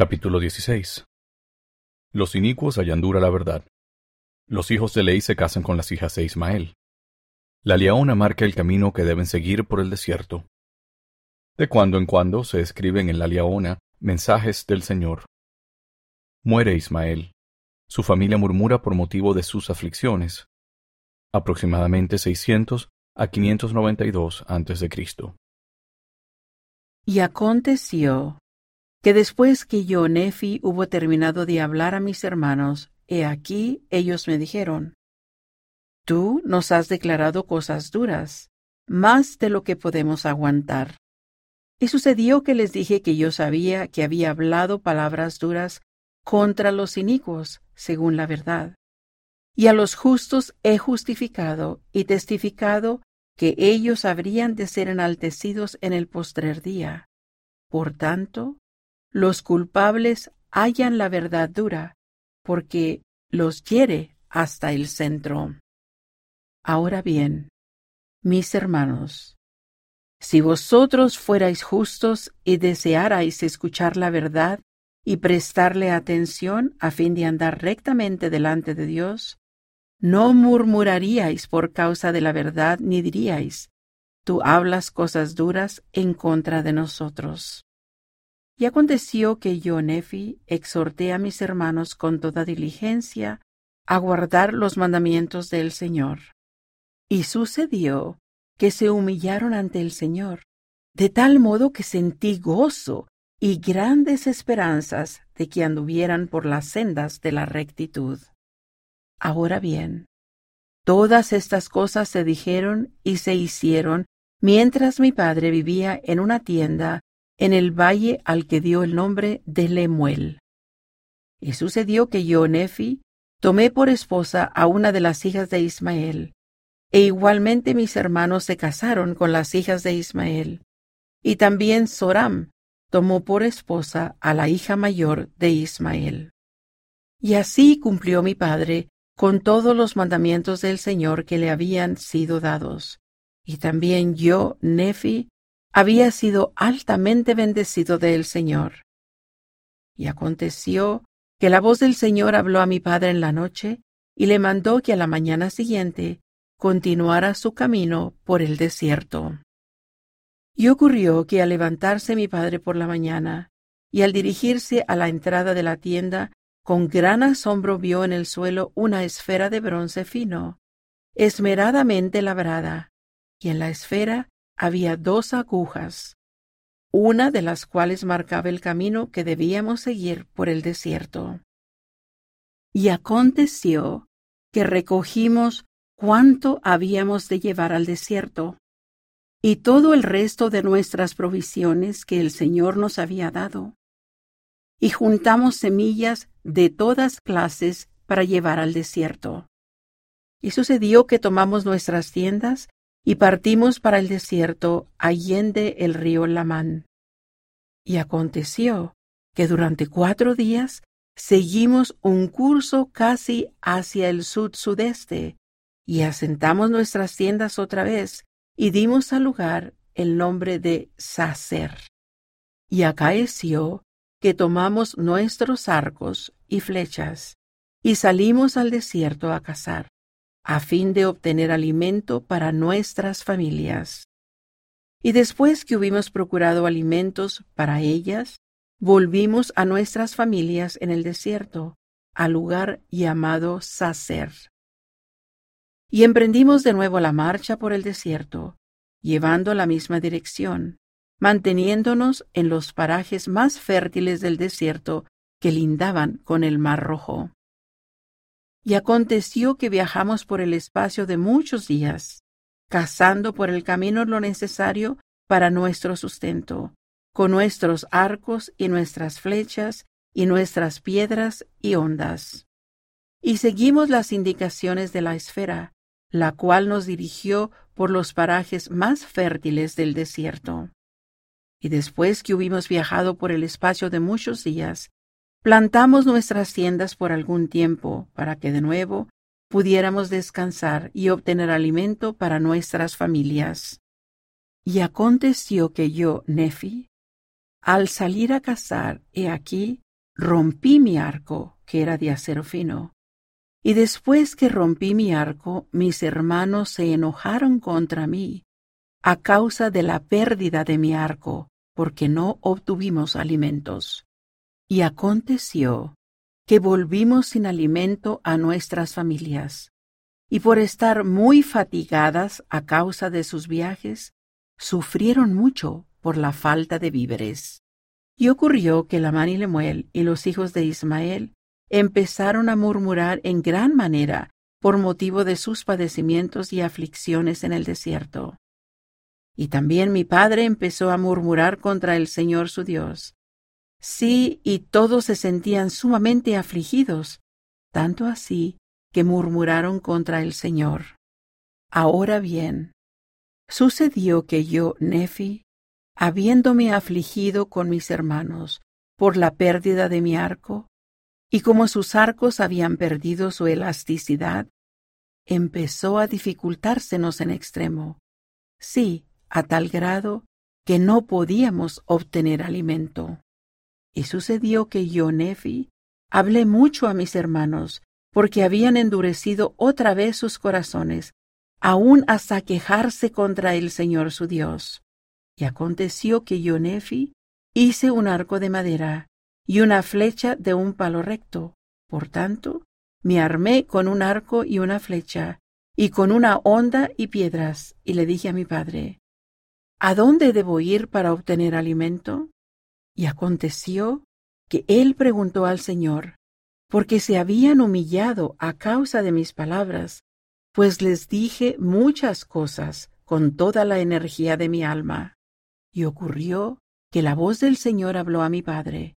Capítulo 16 Los inicuos hallan dura la verdad. Los hijos de Ley se casan con las hijas de Ismael. La liaona marca el camino que deben seguir por el desierto. De cuando en cuando se escriben en la liaona mensajes del Señor. Muere Ismael. Su familia murmura por motivo de sus aflicciones. Aproximadamente 600 a 592 a.C. Y aconteció que después que yo, Nefi, hubo terminado de hablar a mis hermanos, he aquí ellos me dijeron, Tú nos has declarado cosas duras, más de lo que podemos aguantar. Y sucedió que les dije que yo sabía que había hablado palabras duras contra los inicuos, según la verdad. Y a los justos he justificado y testificado que ellos habrían de ser enaltecidos en el postrer día. Por tanto, los culpables hallan la verdad dura, porque los hiere hasta el centro. Ahora bien, mis hermanos, si vosotros fuerais justos y desearais escuchar la verdad y prestarle atención a fin de andar rectamente delante de Dios, no murmuraríais por causa de la verdad ni diríais, tú hablas cosas duras en contra de nosotros. Y aconteció que yo, Nefi, exhorté a mis hermanos con toda diligencia a guardar los mandamientos del Señor. Y sucedió que se humillaron ante el Señor, de tal modo que sentí gozo y grandes esperanzas de que anduvieran por las sendas de la rectitud. Ahora bien, todas estas cosas se dijeron y se hicieron mientras mi padre vivía en una tienda en el valle al que dio el nombre de Lemuel. Y sucedió que yo, Nefi, tomé por esposa a una de las hijas de Ismael, e igualmente mis hermanos se casaron con las hijas de Ismael. Y también Soram tomó por esposa a la hija mayor de Ismael. Y así cumplió mi padre con todos los mandamientos del Señor que le habían sido dados. Y también yo, Nefi, había sido altamente bendecido del Señor. Y aconteció que la voz del Señor habló a mi padre en la noche y le mandó que a la mañana siguiente continuara su camino por el desierto. Y ocurrió que al levantarse mi padre por la mañana, y al dirigirse a la entrada de la tienda, con gran asombro vio en el suelo una esfera de bronce fino, esmeradamente labrada, y en la esfera había dos agujas, una de las cuales marcaba el camino que debíamos seguir por el desierto. Y aconteció que recogimos cuánto habíamos de llevar al desierto, y todo el resto de nuestras provisiones que el Señor nos había dado. Y juntamos semillas de todas clases para llevar al desierto. Y sucedió que tomamos nuestras tiendas y partimos para el desierto allende el río Lamán. Y aconteció que durante cuatro días seguimos un curso casi hacia el sud-sudeste, y asentamos nuestras tiendas otra vez, y dimos al lugar el nombre de Sacer. Y acaeció que tomamos nuestros arcos y flechas, y salimos al desierto a cazar, a fin de obtener alimento para nuestras familias. Y después que hubimos procurado alimentos para ellas, volvimos a nuestras familias en el desierto, al lugar llamado Sacer y emprendimos de nuevo la marcha por el desierto, llevando la misma dirección, manteniéndonos en los parajes más fértiles del desierto que lindaban con el Mar Rojo. Y aconteció que viajamos por el espacio de muchos días, cazando por el camino lo necesario para nuestro sustento, con nuestros arcos y nuestras flechas y nuestras piedras y ondas. Y seguimos las indicaciones de la esfera, la cual nos dirigió por los parajes más fértiles del desierto. Y después que hubimos viajado por el espacio de muchos días, plantamos nuestras tiendas por algún tiempo para que de nuevo pudiéramos descansar y obtener alimento para nuestras familias. Y aconteció que yo, Nefi, al salir a cazar, he aquí rompí mi arco, que era de acero fino. Y después que rompí mi arco, mis hermanos se enojaron contra mí, a causa de la pérdida de mi arco, porque no obtuvimos alimentos. Y aconteció que volvimos sin alimento a nuestras familias, y por estar muy fatigadas a causa de sus viajes, sufrieron mucho por la falta de víveres. Y ocurrió que Lamán y Lemuel y los hijos de Ismael empezaron a murmurar en gran manera por motivo de sus padecimientos y aflicciones en el desierto. Y también mi padre empezó a murmurar contra el Señor su Dios. Sí, y todos se sentían sumamente afligidos, tanto así que murmuraron contra el Señor. Ahora bien, sucedió que yo, Nefi, habiéndome afligido con mis hermanos por la pérdida de mi arco, y como sus arcos habían perdido su elasticidad, empezó a dificultársenos en extremo. Sí, a tal grado que no podíamos obtener alimento. Y sucedió que yo, Nefi, hablé mucho a mis hermanos, porque habían endurecido otra vez sus corazones, aun hasta quejarse contra el Señor su Dios. Y aconteció que yo, Nefi, hice un arco de madera y una flecha de un palo recto. Por tanto, me armé con un arco y una flecha, y con una honda y piedras, y le dije a mi padre, ¿A dónde debo ir para obtener alimento? Y aconteció que él preguntó al Señor, porque se habían humillado a causa de mis palabras, pues les dije muchas cosas con toda la energía de mi alma. Y ocurrió que la voz del Señor habló a mi padre,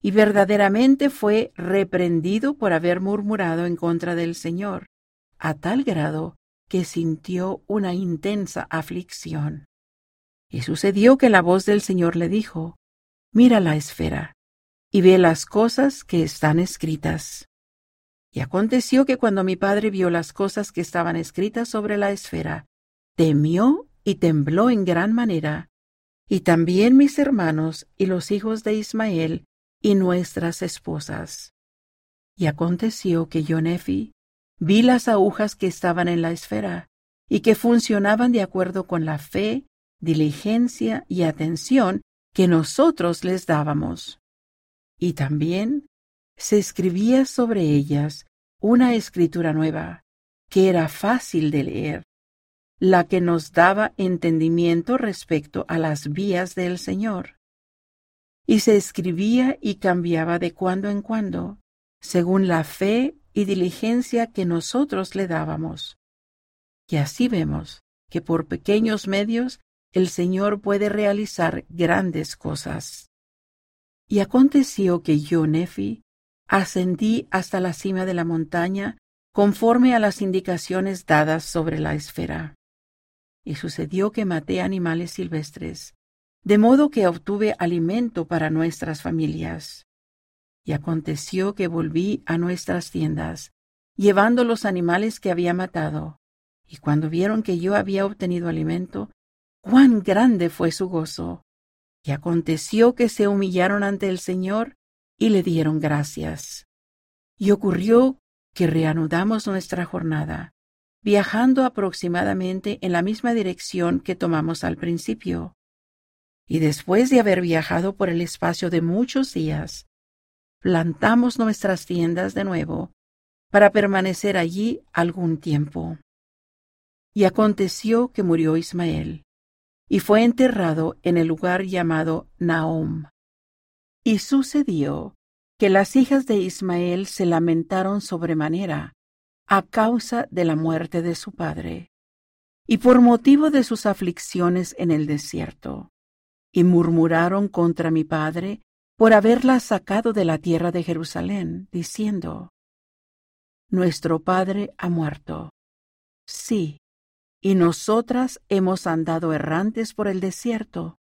y verdaderamente fue reprendido por haber murmurado en contra del Señor, a tal grado que sintió una intensa aflicción. Y sucedió que la voz del Señor le dijo, Mira la esfera, y ve las cosas que están escritas. Y aconteció que cuando mi padre vio las cosas que estaban escritas sobre la esfera, temió y tembló en gran manera, y también mis hermanos y los hijos de Ismael y nuestras esposas. Y aconteció que yo, Nefi, vi las agujas que estaban en la esfera, y que funcionaban de acuerdo con la fe diligencia y atención que nosotros les dábamos. Y también se escribía sobre ellas una escritura nueva, que era fácil de leer, la que nos daba entendimiento respecto a las vías del Señor. Y se escribía y cambiaba de cuando en cuando, según la fe y diligencia que nosotros le dábamos. Y así vemos que por pequeños medios el Señor puede realizar grandes cosas. Y aconteció que yo, Nefi, ascendí hasta la cima de la montaña conforme a las indicaciones dadas sobre la esfera. Y sucedió que maté animales silvestres, de modo que obtuve alimento para nuestras familias. Y aconteció que volví a nuestras tiendas, llevando los animales que había matado, y cuando vieron que yo había obtenido alimento, cuán grande fue su gozo. Y aconteció que se humillaron ante el Señor y le dieron gracias. Y ocurrió que reanudamos nuestra jornada, viajando aproximadamente en la misma dirección que tomamos al principio. Y después de haber viajado por el espacio de muchos días, plantamos nuestras tiendas de nuevo para permanecer allí algún tiempo. Y aconteció que murió Ismael, y fue enterrado en el lugar llamado Nahom. Y sucedió que las hijas de Ismael se lamentaron sobremanera a causa de la muerte de su padre, y por motivo de sus aflicciones en el desierto, y murmuraron contra mi padre por haberla sacado de la tierra de Jerusalén, diciendo, Nuestro padre ha muerto. Sí, y nosotras hemos andado errantes por el desierto,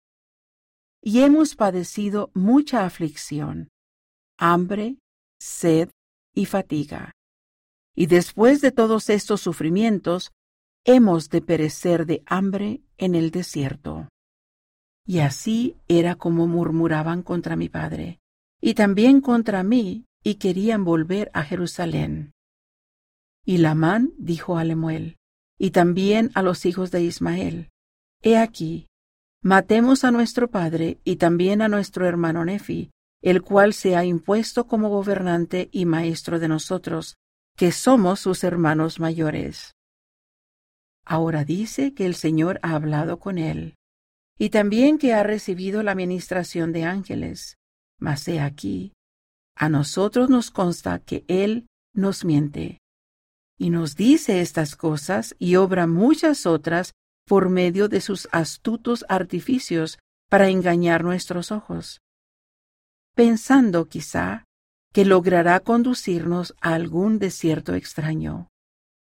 y hemos padecido mucha aflicción, hambre, sed y fatiga. Y después de todos estos sufrimientos, hemos de perecer de hambre en el desierto. Y así era como murmuraban contra mi padre, y también contra mí, y querían volver a Jerusalén. Y Lamán dijo a Lemuel, y también a los hijos de Ismael, He aquí, matemos a nuestro padre y también a nuestro hermano Nefi, el cual se ha impuesto como gobernante y maestro de nosotros, que somos sus hermanos mayores. Ahora dice que el Señor ha hablado con él, y también que ha recibido la ministración de ángeles. Mas he aquí, a nosotros nos consta que él nos miente, y nos dice estas cosas y obra muchas otras por medio de sus astutos artificios para engañar nuestros ojos, pensando quizá que logrará conducirnos a algún desierto extraño.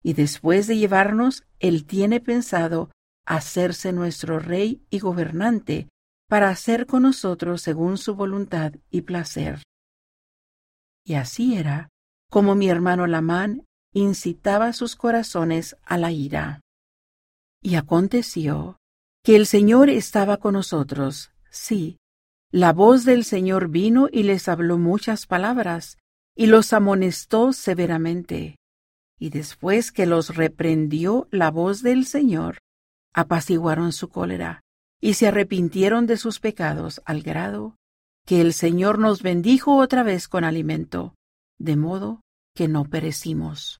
Y después de llevarnos, Él tiene pensado hacerse nuestro Rey y gobernante para hacer con nosotros según su voluntad y placer. Y así era como mi hermano Lamán incitaba sus corazones a la ira. Y aconteció que el Señor estaba con nosotros, sí. La voz del Señor vino y les habló muchas palabras, y los amonestó severamente. Y después que los reprendió la voz del Señor, apaciguaron su cólera, y se arrepintieron de sus pecados al grado que el Señor nos bendijo otra vez con alimento, de modo que no perecimos.